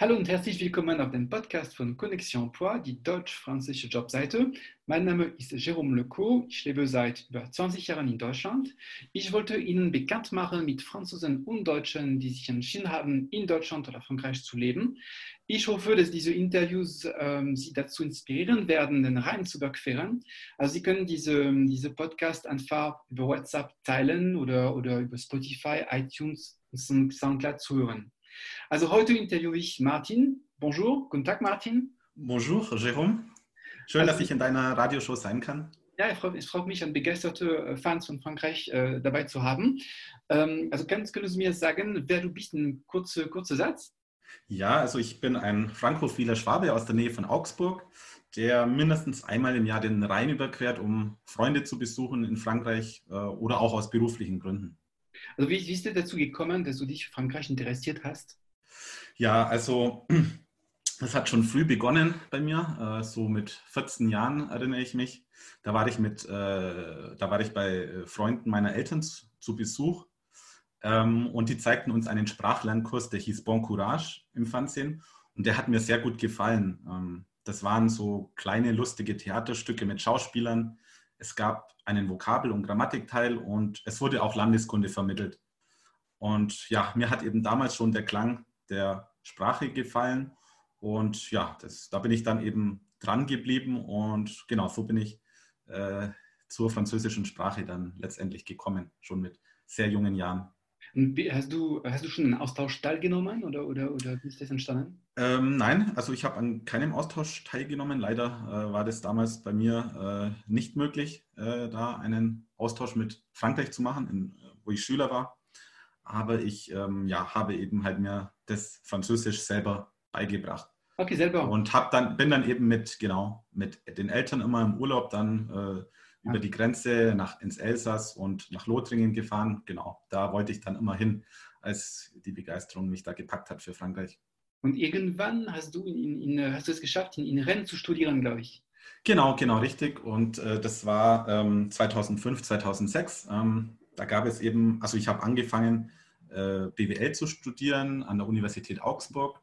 Hallo und herzlich willkommen auf dem Podcast von Connexion Emploi, die deutsch-französische Jobseite. Mein Name ist Jérôme Lecaux, ich lebe seit über 20 Jahren in Deutschland. Ich wollte Ihnen bekannt machen mit Franzosen und Deutschen, die sich entschieden haben, in Deutschland oder Frankreich zu leben. Ich hoffe, dass diese Interviews ähm, Sie dazu inspirieren werden, den Rhein zu überqueren. Also Sie können diese, diese Podcast einfach über WhatsApp teilen oder, oder über Spotify, iTunes und Soundcloud zuhören. Also heute interviewe ich Martin. Bonjour, guten Tag Martin. Bonjour, Jérôme. Schön, also, dass ich in deiner Radioshow sein kann. Ja, es freut, mich, an begeisterte äh, Fans von Frankreich äh, dabei zu haben. Ähm, also kannst, könntest du mir sagen, wer du bist, ein kurzer kurze Satz? Ja, also ich bin ein frankophiler Schwabe aus der Nähe von Augsburg, der mindestens einmal im Jahr den Rhein überquert, um Freunde zu besuchen in Frankreich äh, oder auch aus beruflichen Gründen. Also wie, wie ist es dazu gekommen, dass du dich für Frankreich interessiert hast? Ja, also das hat schon früh begonnen bei mir, äh, so mit 14 Jahren erinnere ich mich. Da war ich mit, äh, da war ich bei Freunden meiner Eltern zu Besuch ähm, und die zeigten uns einen Sprachlernkurs, der hieß Bon Courage im Fernsehen und der hat mir sehr gut gefallen. Ähm, das waren so kleine lustige Theaterstücke mit Schauspielern. Es gab einen Vokabel- und Grammatikteil und es wurde auch Landeskunde vermittelt. Und ja, mir hat eben damals schon der Klang der Sprache gefallen. Und ja, das, da bin ich dann eben dran geblieben und genau so bin ich äh, zur französischen Sprache dann letztendlich gekommen, schon mit sehr jungen Jahren. Hast du, hast du schon einen Austausch teilgenommen oder, oder, oder wie ist das entstanden? Ähm, nein, also ich habe an keinem Austausch teilgenommen. Leider äh, war das damals bei mir äh, nicht möglich, äh, da einen Austausch mit Frankreich zu machen, in, wo ich Schüler war. Aber ich ähm, ja, habe eben halt mir das Französisch selber beigebracht. Okay, selber. Und hab dann, bin dann eben mit, genau, mit den Eltern immer im Urlaub dann äh, über die Grenze nach, ins Elsass und nach Lothringen gefahren. Genau, da wollte ich dann immer hin, als die Begeisterung mich da gepackt hat für Frankreich. Und irgendwann hast du, in, in, hast du es geschafft, in, in Rennes zu studieren, glaube ich. Genau, genau, richtig. Und äh, das war ähm, 2005, 2006. Ähm, da gab es eben, also ich habe angefangen, äh, BWL zu studieren an der Universität Augsburg.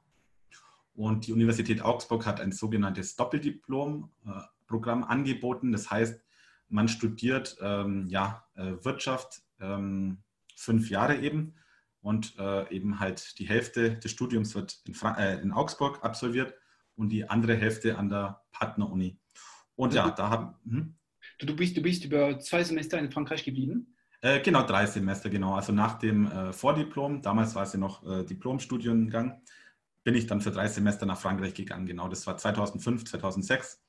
Und die Universität Augsburg hat ein sogenanntes Doppeldiplom-Programm äh, angeboten. Das heißt, man studiert ähm, ja, äh, Wirtschaft ähm, fünf Jahre eben und äh, eben halt die Hälfte des Studiums wird in, äh, in, Augsburg absolviert und die andere Hälfte an der Partneruni. Und ja, da haben. Hm? Du, du, bist, du bist über zwei Semester in Frankreich geblieben? Äh, genau, drei Semester, genau. Also nach dem äh, Vordiplom, damals war es ja noch äh, Diplomstudiengang, bin ich dann für drei Semester nach Frankreich gegangen. Genau, das war 2005, 2006.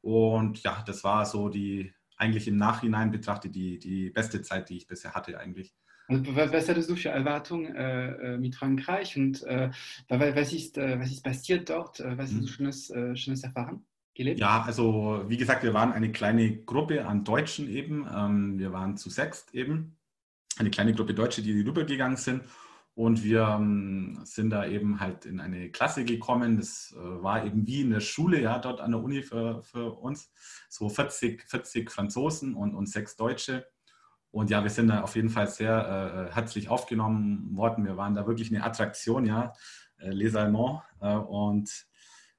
Und ja, das war so die eigentlich im Nachhinein betrachtet die, die beste Zeit, die ich bisher hatte eigentlich. Und was hattest du für Erwartungen äh, äh, mit Frankreich und äh, was, ist, äh, was ist passiert dort? Äh, was hast du mhm. Schönes, äh, Schönes erfahren? Gelebt? Ja, also wie gesagt, wir waren eine kleine Gruppe an Deutschen eben. Ähm, wir waren zu sechst eben. Eine kleine Gruppe Deutsche, die rübergegangen sind. Und wir ähm, sind da eben halt in eine Klasse gekommen. Das äh, war eben wie in der Schule, ja, dort an der Uni für, für uns. So 40, 40 Franzosen und, und sechs Deutsche. Und ja, wir sind da auf jeden Fall sehr äh, herzlich aufgenommen worden. Wir waren da wirklich eine Attraktion, ja, äh, Les Allemands. Äh, und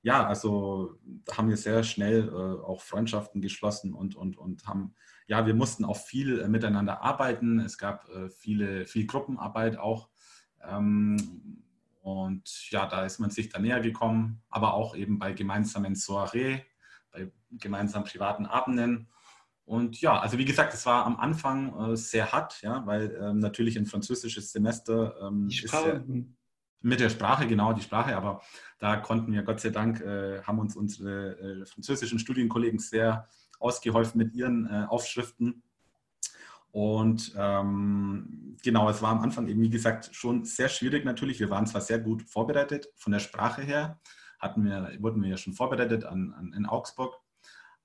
ja, also da haben wir sehr schnell äh, auch Freundschaften geschlossen und, und, und haben, ja, wir mussten auch viel äh, miteinander arbeiten. Es gab viele, viel Gruppenarbeit auch. Ähm, und ja, da ist man sich da näher gekommen, aber auch eben bei gemeinsamen Soiree, bei gemeinsamen privaten Abenden. Und ja, also wie gesagt, es war am Anfang äh, sehr hart, ja, weil ähm, natürlich ein französisches Semester ähm, ist sehr, mit der Sprache, genau die Sprache, aber da konnten wir Gott sei Dank, äh, haben uns unsere äh, französischen Studienkollegen sehr ausgeholfen mit ihren äh, Aufschriften. Und ähm, genau, es war am Anfang eben, wie gesagt, schon sehr schwierig natürlich. Wir waren zwar sehr gut vorbereitet von der Sprache her, hatten wir, wurden wir ja schon vorbereitet an, an in Augsburg.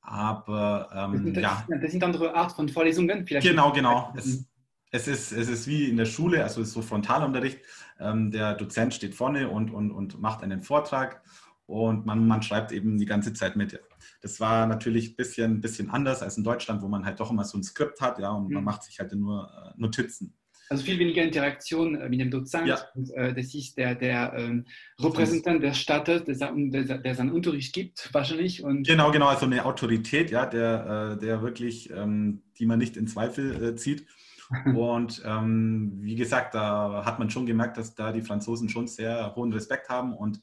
Aber ähm, das, ja. Das sind andere Art von Vorlesungen vielleicht. Genau, genau. Es, es, ist, es ist wie in der Schule, also es ist so Frontalunterricht. Ähm, der Dozent steht vorne und, und, und macht einen Vortrag und man, man schreibt eben die ganze Zeit mit. Das war natürlich ein bisschen, bisschen anders als in Deutschland, wo man halt doch immer so ein Skript hat ja, und mhm. man macht sich halt nur äh, Notizen. Also viel weniger Interaktion äh, mit dem Dozent. Ja. Und, äh, das ist der, der ähm, Repräsentant des Staates, der, der, der seinen Unterricht gibt, wahrscheinlich. Und Genau, genau, also eine Autorität, ja, der, äh, der wirklich, ähm, die man nicht in Zweifel äh, zieht. Und ähm, wie gesagt, da hat man schon gemerkt, dass da die Franzosen schon sehr hohen Respekt haben. Und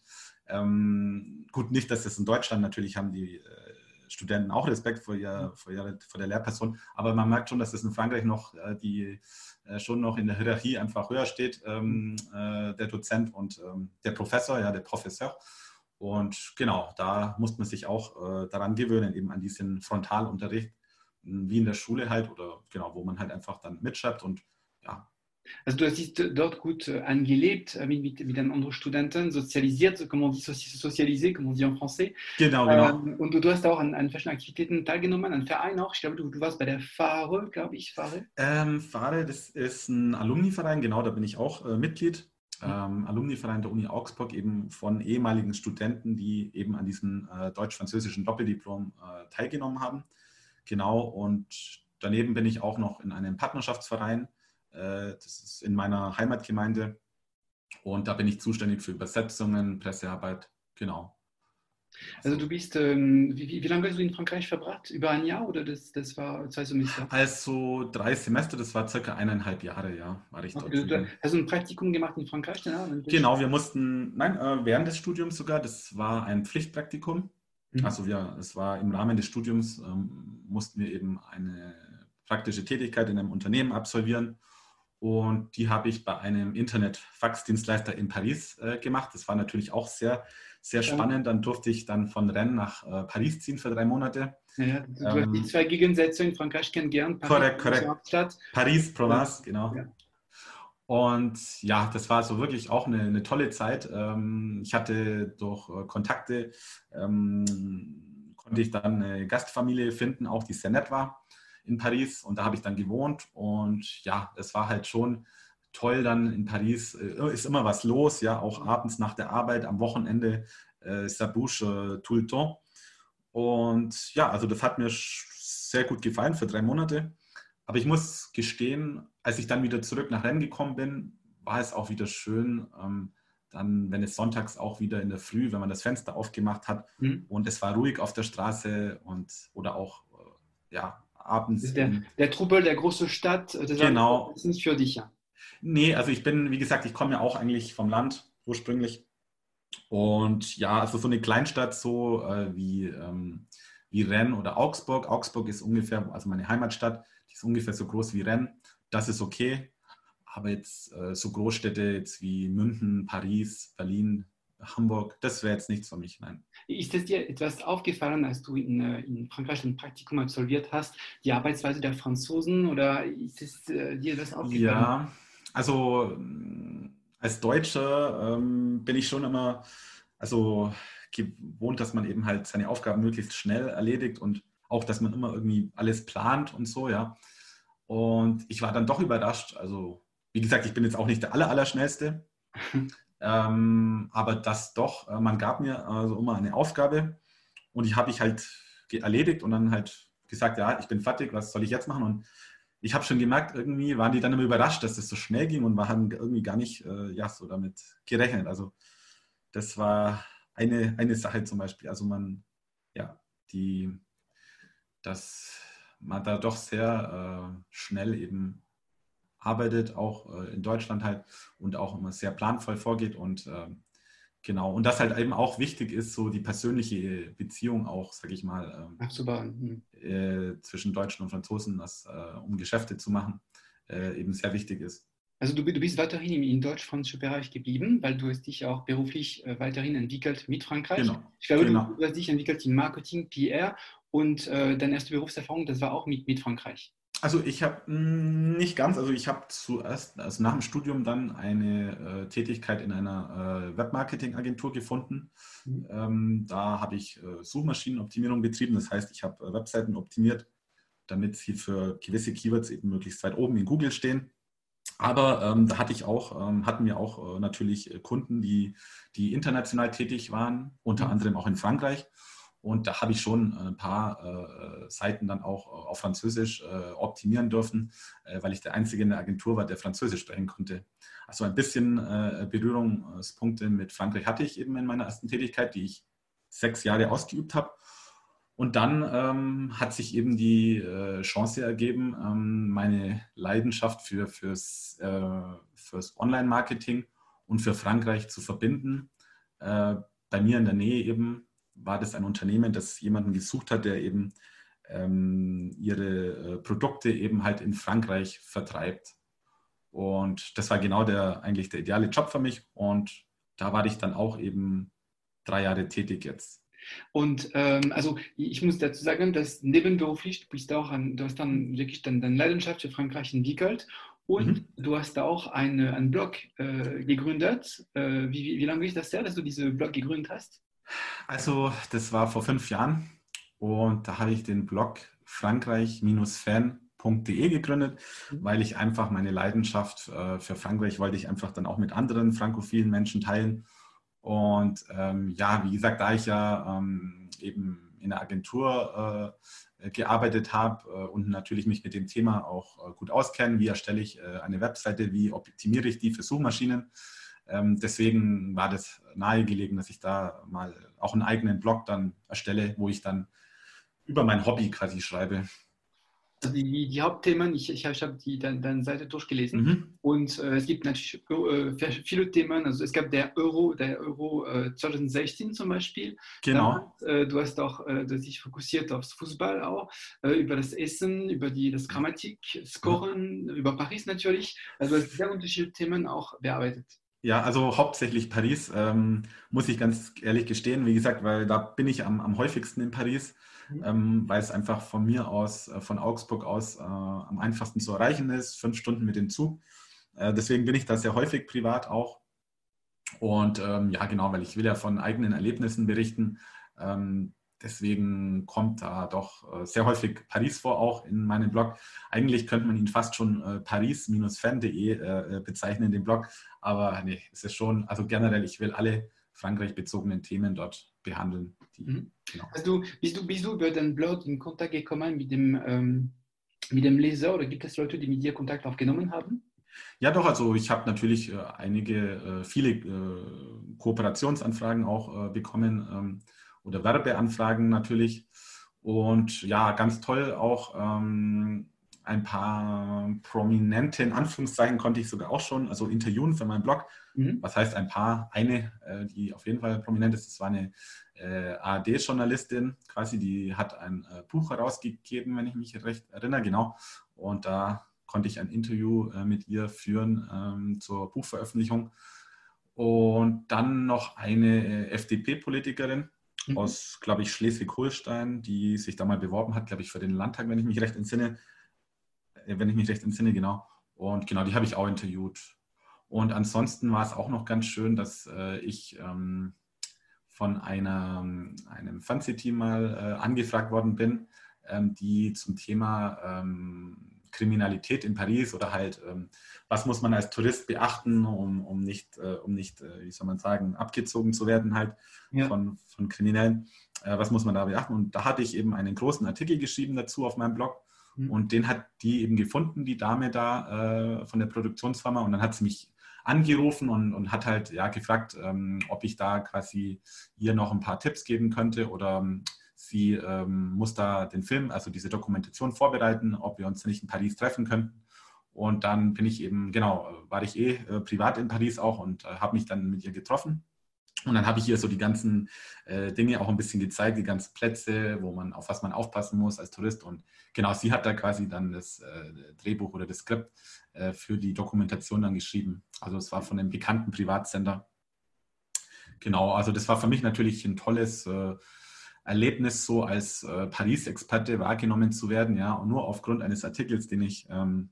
ähm, gut, nicht, dass das in Deutschland natürlich haben die äh, Studenten auch Respekt vor, ihr, vor, ihrer, vor der Lehrperson, aber man merkt schon, dass das in Frankreich noch äh, die äh, schon noch in der Hierarchie einfach höher steht, ähm, äh, der Dozent und ähm, der Professor, ja, der Professor. Und genau, da muss man sich auch äh, daran gewöhnen, eben an diesen Frontalunterricht, wie in der Schule halt oder genau, wo man halt einfach dann mitschreibt und ja. Also du hast dich dort gut äh, angelebt äh, mit, mit, mit den anderen Studenten, sozialisiert, comme on dit, sozialisé, comme on dit en français. Genau, genau. Ähm, und du, du hast auch an, an verschiedenen Aktivitäten teilgenommen, an Vereinen auch. Ich glaube, du, du warst bei der Fahre, glaube ich, Fahre. Ähm, Fahre, das ist ein Alumniverein, genau, da bin ich auch äh, Mitglied. Ähm, Alumniverein der Uni Augsburg, eben von ehemaligen Studenten, die eben an diesem äh, deutsch-französischen Doppeldiplom äh, teilgenommen haben. Genau, und daneben bin ich auch noch in einem Partnerschaftsverein. Äh, das ist in meiner Heimatgemeinde. Und da bin ich zuständig für Übersetzungen, Pressearbeit, genau. Also du bist, ähm, wie, wie, wie lange hast du in Frankreich verbracht? Über ein Jahr oder das, das war zwei Semester? Also drei Semester, das war circa eineinhalb Jahre, ja, war ich dort. Okay, du, hast du ein Praktikum gemacht in Frankreich? Danach? Genau, wir mussten, nein, äh, während des Studiums sogar, das war ein Pflichtpraktikum. Mhm. Also wir, es war im Rahmen des Studiums, ähm, mussten wir eben eine praktische Tätigkeit in einem Unternehmen absolvieren. Und die habe ich bei einem Internet-Faxdienstleister in Paris äh, gemacht. Das war natürlich auch sehr, sehr spannend. Dann durfte ich dann von Rennes nach äh, Paris ziehen für drei Monate. Ja, du ähm, hast die zwei Gegensätze in Frankreich kennengelernt. Paris, korrekt, korrekt. Paris, Provence, ja. genau. Ja. Und ja, das war so wirklich auch eine, eine tolle Zeit. Ähm, ich hatte durch äh, Kontakte, ähm, konnte ich dann eine Gastfamilie finden, auch die sehr nett war in Paris und da habe ich dann gewohnt und ja, es war halt schon toll dann in Paris, äh, ist immer was los, ja, auch abends nach der Arbeit, am Wochenende, äh, Sabouche, äh, tout le temps. Und ja, also das hat mir sehr gut gefallen für drei Monate. Aber ich muss gestehen, als ich dann wieder zurück nach Rennes gekommen bin, war es auch wieder schön, ähm, dann, wenn es sonntags auch wieder in der Früh, wenn man das Fenster aufgemacht hat mhm. und es war ruhig auf der Straße und oder auch äh, ja, abends. Der, der Trubel der großen Stadt, das genau. ist nicht für dich, ja? Nee, also ich bin, wie gesagt, ich komme ja auch eigentlich vom Land ursprünglich. Und ja, also so eine Kleinstadt so äh, wie, ähm, wie Rennes oder Augsburg. Augsburg ist ungefähr, also meine Heimatstadt, die ist ungefähr so groß wie Rennes. Das ist okay. Aber jetzt äh, so Großstädte jetzt wie München, Paris, Berlin, Hamburg, das wäre jetzt nichts für mich, nein. Ist es dir etwas aufgefallen, als du in, äh, in, Frankreich ein Praktikum absolviert hast, die Arbeitsweise der Franzosen oder ist es äh, dir etwas aufgefallen? Ja, also als Deutscher ähm, bin ich schon immer also gewohnt, dass man eben halt seine Aufgaben möglichst schnell erledigt und auch, dass man immer irgendwie alles plant und so, ja. Und ich war dann doch überrascht, also wie gesagt, ich bin jetzt auch nicht der Allerallerschnellste, Ähm, aber das doch, äh, man gab mir also immer eine Aufgabe und die habe ich halt erledigt und dann halt gesagt, ja, ich bin fertig, was soll ich jetzt machen? Und ich habe schon gemerkt, irgendwie waren die dann immer überrascht, dass das so schnell ging und waren irgendwie gar nicht äh, ja, so damit gerechnet. Also das war eine, eine Sache zum Beispiel. Also man, ja, die, dass man da doch sehr äh, schnell eben arbeitet, auch äh, in Deutschland halt und auch immer sehr planvoll vorgeht und äh, genau. Und das halt eben auch wichtig ist, so die persönliche Beziehung auch, sage ich mal, ähm, äh, zwischen Deutschen und Franzosen, das, äh, um Geschäfte zu machen, äh, eben sehr wichtig ist. Also du, du bist weiterhin im, im deutsch-französischen Bereich geblieben, weil du hast dich auch beruflich äh, weiterhin entwickelt mit Frankreich. Genau. Ich glaube, genau. du, du hast dich entwickelt im Marketing, PR und deine erste Berufserfahrung, das war auch mit, mit Frankreich. Also ich habe hm, nicht ganz, also ich habe zuerst, also nach dem Studium dann eine äh, Tätigkeit in einer äh, Webmarketing-Agentur gefunden. Mhm. Ähm, da habe ich äh, Suchmaschinenoptimierung betrieben, das heißt, ich habe äh, Webseiten optimiert, damit sie für gewisse Keywords eben möglichst weit oben in Google stehen. Aber ähm, da hatte ich auch, ähm, hatten wir auch äh, natürlich Kunden, die, die international tätig waren, unter mhm. anderem auch in Frankreich. Und da habe ich schon ein paar äh, Seiten dann auch auf Französisch äh, optimieren dürfen, äh, weil ich der Einzige in der Agentur war, der Französisch sprechen konnte. Also ein bisschen äh, Berührungspunkte mit Frankreich hatte ich eben in meiner ersten Tätigkeit, die ich sechs Jahre ausgeübt habe. Und dann ähm, hat sich eben die äh, Chance ergeben, ähm, meine Leidenschaft für, fürs, äh, fürs Online-Marketing und für Frankreich zu verbinden. bei mir in der Nähe eben war das ein Unternehmen, das jemanden gesucht hat, der eben ähm, ihre äh, Produkte eben halt in Frankreich vertreibt. Und das war genau der eigentlich der ideale Job für mich. Und da war ich dann auch eben drei Jahre tätig jetzt. Und ähm, also ich muss dazu sagen, dass nebenberuflich, du bist auch an, du hast dann wirklich dann deine Leidenschaft für Frankreich entwickelt und mhm. du hast auch eine, einen Blog äh, gegründet. Äh, wie, wie, wie lange ist das her, dass du diesen Blog gegründet hast? Also, das war vor fünf Jahren und da habe ich den Blog frankreich-fan.de gegründet, mhm. weil ich einfach meine Leidenschaft äh, für Frankreich wollte ich einfach dann auch mit anderen frankophilen Menschen teilen. Und ähm, ja, wie gesagt, da ich ja ähm, eben in der Agentur äh, gearbeitet habe äh, und natürlich mich mit dem Thema auch äh, gut auskenne, wie erstelle ich äh, eine Webseite, wie optimiere ich die für Suchmaschinen, deswegen war das nahegelegen, dass ich da mal auch einen eigenen Blog dann erstelle, wo ich dann über mein Hobby quasi schreibe. Also die, die, Hauptthemen, ich, ich habe hab die deine, deine Seite durchgelesen mhm. und äh, es gibt natürlich äh, viele Themen. Also es gab der Euro, der Euro äh, 2016 zum Beispiel. Genau. Da, äh, du hast auch äh, sich fokussiert aufs Fußball auch, äh, über das Essen, über die das Grammatik, Scoren, mhm. über Paris natürlich. Also es sehr unterschiedliche Themen auch bearbeitet. Ja, also hauptsächlich Paris, ähm, muss ich ganz ehrlich gestehen. Wie gesagt, weil da bin ich am, am häufigsten in Paris, mhm. ähm, weil es einfach von mir aus, äh, von Augsburg aus, äh, am einfachsten zu erreichen ist. Fünf Stunden mit dem Zug. Äh, deswegen bin ich da sehr häufig privat auch. Und ähm, ja, genau, weil ich will ja von eigenen Erlebnissen berichten. Ähm, Deswegen kommt da doch äh, sehr häufig Paris vor, auch in meinem Blog. Eigentlich könnte man ihn fast schon äh, paris-fan.de äh, bezeichnen, den Blog. Aber nee, es ist schon, also generell, ich will alle Frankreich-bezogenen Themen dort behandeln. Die, mhm. genau. also, bist, du, bist du über den Blog in Kontakt gekommen mit dem, ähm, mit dem Leser oder gibt es Leute, die mit dir Kontakt aufgenommen haben? Ja, doch, also ich habe natürlich äh, einige, äh, viele äh, Kooperationsanfragen auch bekommen. Ähm, oder Werbeanfragen natürlich. Und ja, ganz toll auch ähm, ein paar prominente, in Anführungszeichen konnte ich sogar auch schon, also interviewen für meinen Blog. Mhm. Was heißt ein paar? Eine, äh, die auf jeden Fall prominent ist, das war eine äh, ARD-Journalistin quasi, die hat ein äh, Buch herausgegeben, wenn ich mich recht erinnere, genau. Und da konnte ich ein Interview äh, mit ihr führen ähm, zur Buchveröffentlichung. Und dann noch eine äh, FDP-Politikerin, mhm. aus, glaube ich, Schleswig-Holstein, die sich da mal beworben hat, glaube ich, für den Landtag, wenn ich mich recht entsinne. Äh, wenn ich mich recht entsinne, genau. Und genau, die habe ich auch interviewt. Und ansonsten war es auch noch ganz schön, dass äh, ich ähm, von einer, einem Fernsehteam mal äh, angefragt worden bin, ähm, die zum Thema ähm, Kriminalität in Paris oder halt, ähm, was muss man als Tourist beachten, um, um nicht, äh, um nicht äh, wie soll man sagen, abgezogen zu werden halt ja. von, von Kriminellen. Äh, was muss man da beachten? Und da hatte ich eben einen großen Artikel geschrieben dazu auf meinem Blog. Mhm. Und den hat die eben gefunden, die Dame da von der Produktionsfirma. Und dann hat sie mich angerufen und, und hat halt ja gefragt, ähm, ob ich da quasi ihr noch ein paar Tipps geben könnte oder ähm, Sie ähm, muss da den Film, also diese Dokumentation vorbereiten, ob wir uns nicht in Paris treffen könnten. Und dann bin ich eben, genau, war ich eh äh, privat in Paris auch und äh, habe mich dann mit ihr getroffen. Und dann habe ich ihr so die ganzen äh, Dinge auch ein bisschen gezeigt, die ganzen Plätze, wo man, auf was man aufpassen muss als Tourist. Und genau, sie hat da quasi dann das äh, Drehbuch oder das Skript äh, für die Dokumentation dann geschrieben. Also es war von einem bekannten Privatsender. Genau, also das war für mich natürlich ein tolles äh, Erlebnis, so als äh, Paris-Experte wahrgenommen zu werden, ja, und nur aufgrund eines Artikels, den ich ähm,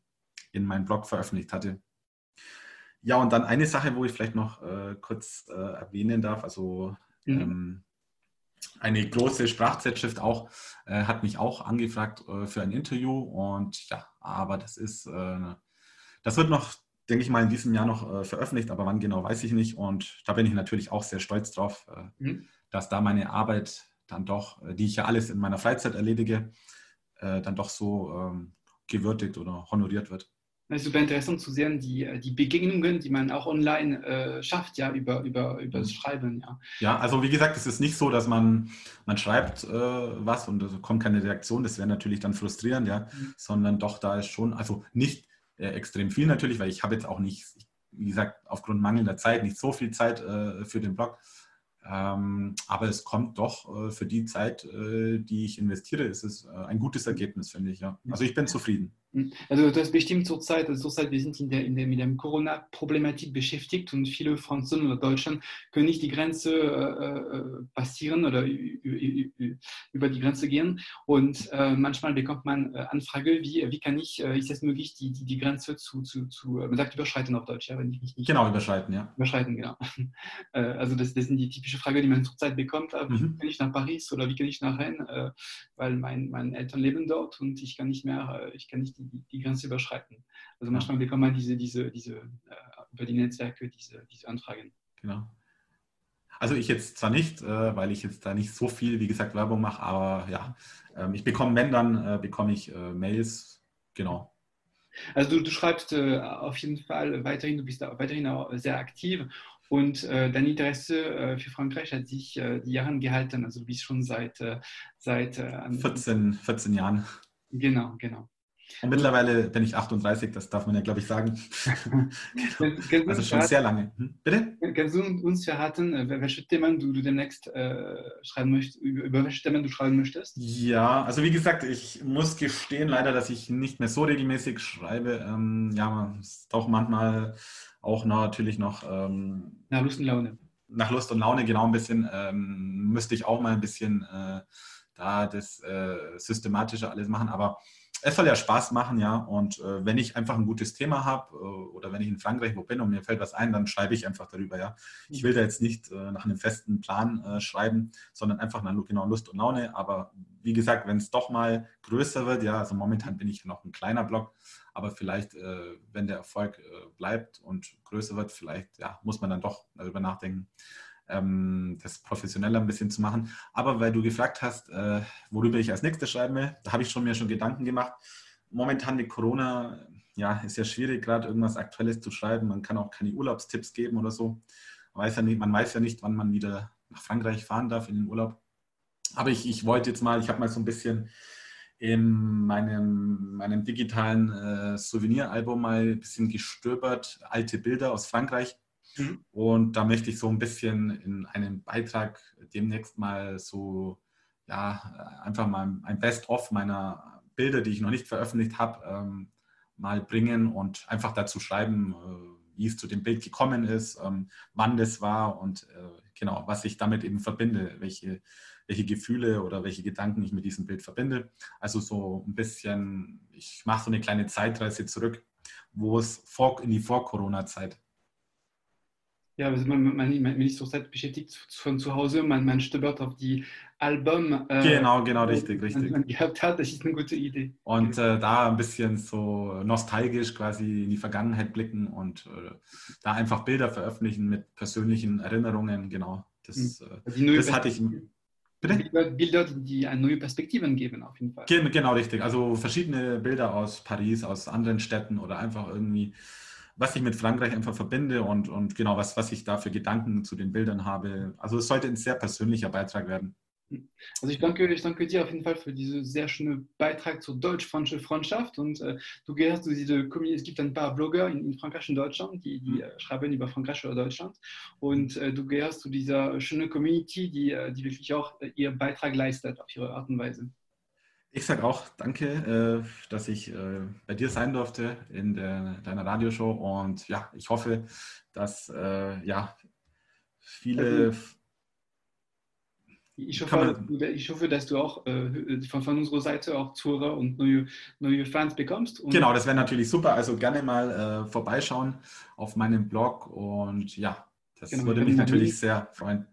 in meinem Blog veröffentlicht hatte. Ja, und dann eine Sache, wo ich vielleicht noch äh, kurz äh, erwähnen darf, also mhm. ähm, eine große Sprachzeitschrift auch äh, hat mich auch angefragt äh, für ein Interview und ja, aber das ist, äh, das wird noch, denke ich mal, in diesem Jahr noch veröffentlicht, aber wann genau weiß ich nicht und da bin ich natürlich auch sehr stolz drauf, mhm. dass da meine Arbeit dann doch, die ich ja alles in meiner Freizeit erledige, dann doch so ähm, gewürdigt oder honoriert wird. Es ist super interessant zu sehen, die, die Begegnungen, die man auch online äh, schafft, ja, über, über, über das. Schreiben. Ja. ja, also wie gesagt, es ist nicht so, dass man, man schreibt äh, was und es kommt keine Reaktion, das wäre natürlich dann frustrierend, ja, mhm. sondern doch da ist schon, also nicht äh, extrem viel natürlich, weil ich habe jetzt auch nicht, wie gesagt, aufgrund mangelnder Zeit nicht so viel Zeit äh, für den Blog. Ähm, aber es kommt doch äh, für die Zeit, äh, die ich investiere, ist es ein gutes Ergebnis, finde ich. Ja. Also ich bin zufrieden. Hm. Also das bestimmt zurzeit, also zurzeit wir sind in der, in der, mit der Corona-Problematik beschäftigt und viele Franzosen oder Deutschen können nicht die Grenze äh, äh passieren oder über die Grenze gehen. Und äh, manchmal bekommt man äh, Anfrage, wie, wie kann ich, äh, ist es möglich, die, die, die Grenze zu, zu, zu, man sagt überschreiten auf Deutsch, ja, wenn ich mich nicht... Genau, überschreiten, ja. Überschreiten, genau. also das, das sind die typische Frage, die man zurzeit bekommt. Wie mhm. kann ich nach Paris oder wie kann ich nach Rennes, weil mein, meine Eltern leben dort und ich kann nicht mehr, ich kann nicht die, die Grenze überschreiten. Also manchmal bekommt man diese, diese, diese äh, über die Netzwerke diese, diese Anfragen. Genau. Also ich jetzt zwar nicht, äh, weil ich jetzt da nicht so viel, wie gesagt, Werbung mache, aber ja, ähm, ich bekomme, wenn dann, äh, bekomme ich Mails, genau. Also du, du schreibst auf jeden Fall weiterhin, du bist weiterhin auch sehr aktiv und dein Interesse für Frankreich hat sich die Jahre gehalten. Also du bist schon seit, seit 14, 14 Jahren. Genau, genau. Mittlerweile bin ich 38, das darf man ja, glaube ich, sagen. genau. Also schon sehr lange. Hm? Bitte? Kannst du uns verraten, äh, welche Themen du, du demnächst äh, schreiben möchtest, über, welche Themen du schreiben möchtest? Ja, also wie gesagt, ich muss gestehen leider, dass ich nicht mehr so regelmäßig schreibe. Ähm, ja, ist doch manchmal auch natürlich noch... Ähm, nach Lust und Laune. Nach Lust und Laune, genau ein bisschen. Ähm, müsste ich auch mal ein bisschen äh, da das äh, Systematische alles machen, aber es soll ja Spaß machen, ja. Und äh, wenn ich einfach ein gutes Thema habe äh, oder wenn ich in Frankreich wo bin und mir fällt was ein, dann schreibe ich einfach darüber, ja. Ich will da jetzt nicht äh, nach einem festen Plan äh, schreiben, sondern einfach nach genau Lust und Laune. Aber wie gesagt, wenn es doch mal größer wird, ja, also momentan bin ich noch ein kleiner Blog, aber vielleicht, äh, wenn der Erfolg äh, bleibt und größer wird, vielleicht, ja, muss man dann doch darüber nachdenken, ähm, das professioneller ein bisschen zu machen. Aber weil du gefragt hast, äh, worüber ich als nächstes schreiben will, da habe ich schon mir schon Gedanken gemacht. Momentan mit Corona, ja, ist ja schwierig, gerade irgendwas Aktuelles zu schreiben. Man kann auch keine Urlaubstipps geben oder so. Man weiß ja nicht, man weiß ja nicht wann man wieder nach Frankreich fahren darf in den Urlaub. Aber ich, ich wollte jetzt mal, ich habe mal so ein bisschen in meinem, meinem digitalen äh, Souveniralbum mal ein bisschen gestöbert, alte Bilder aus Frankreich Mhm. Und da möchte ich so ein bisschen in einem Beitrag demnächst mal so, ja, einfach mal ein Best-of meiner Bilder, die ich noch nicht veröffentlicht habe, ähm, mal bringen und einfach dazu schreiben, äh, wie es zu dem Bild gekommen ist, ähm, wann das war und äh, genau, was ich damit eben verbinde, welche, welche Gefühle oder welche Gedanken ich mit diesem Bild verbinde. Also so ein bisschen, ich mache so eine kleine Zeitreise zurück, wo es vor, in die Vor-Corona-Zeit ja, also man, man, man ist zurzeit beschäftigt von zu Hause, man, man stöbert auf die Album. Äh, genau, genau, richtig, richtig. Man gehabt hat, das ist eine gute Idee. Und äh, da ein bisschen so nostalgisch quasi in die Vergangenheit blicken und äh, da einfach Bilder veröffentlichen mit persönlichen Erinnerungen, genau. Das, mhm. äh, das hatte ich. Bitte? Bilder, die eine neue Perspektiven geben, auf jeden Fall. Genau, richtig. Also verschiedene Bilder aus Paris, aus anderen Städten oder einfach irgendwie was ich mit Frankreich einfach verbinde und, und genau, was, was ich da für Gedanken zu den Bildern habe. Also es sollte ein sehr persönlicher Beitrag werden. Also ich danke, ich danke dir auf jeden Fall für diesen sehr schönen Beitrag zur deutsch-französischen Freundschaft und äh, du gehörst zu dieser Community, es gibt ein paar Blogger in, in Frankreich und Deutschland, die, die äh, schreiben über Frankreich oder Deutschland und äh, du gehörst zu dieser schönen Community, die, äh, die wirklich auch äh, ihren Beitrag leistet auf ihre Art und Weise. Ich sage auch danke, äh, dass ich äh, bei dir sein durfte in der, deiner Radioshow und ja, ich hoffe, dass äh, ja viele. Also, ich hoffe, ich hoffe, dass du auch von, von, unserer Seite auch Zuhörer und neue, neue Fans bekommst. genau, das wäre natürlich super. Also gerne mal vorbeischauen auf meinem Blog und ja, das genau, würde mich natürlich sehr freuen.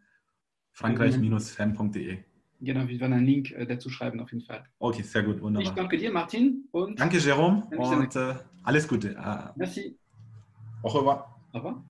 Frankreich-fan.de Genau, wir werden einen Link äh, dazu schreiben auf jeden Fall. Okay, sehr gut, wunderbar. Ich danke dir, Martin. Und danke, Jérôme. Und äh, alles Gute. Merci. Au revoir. Au revoir.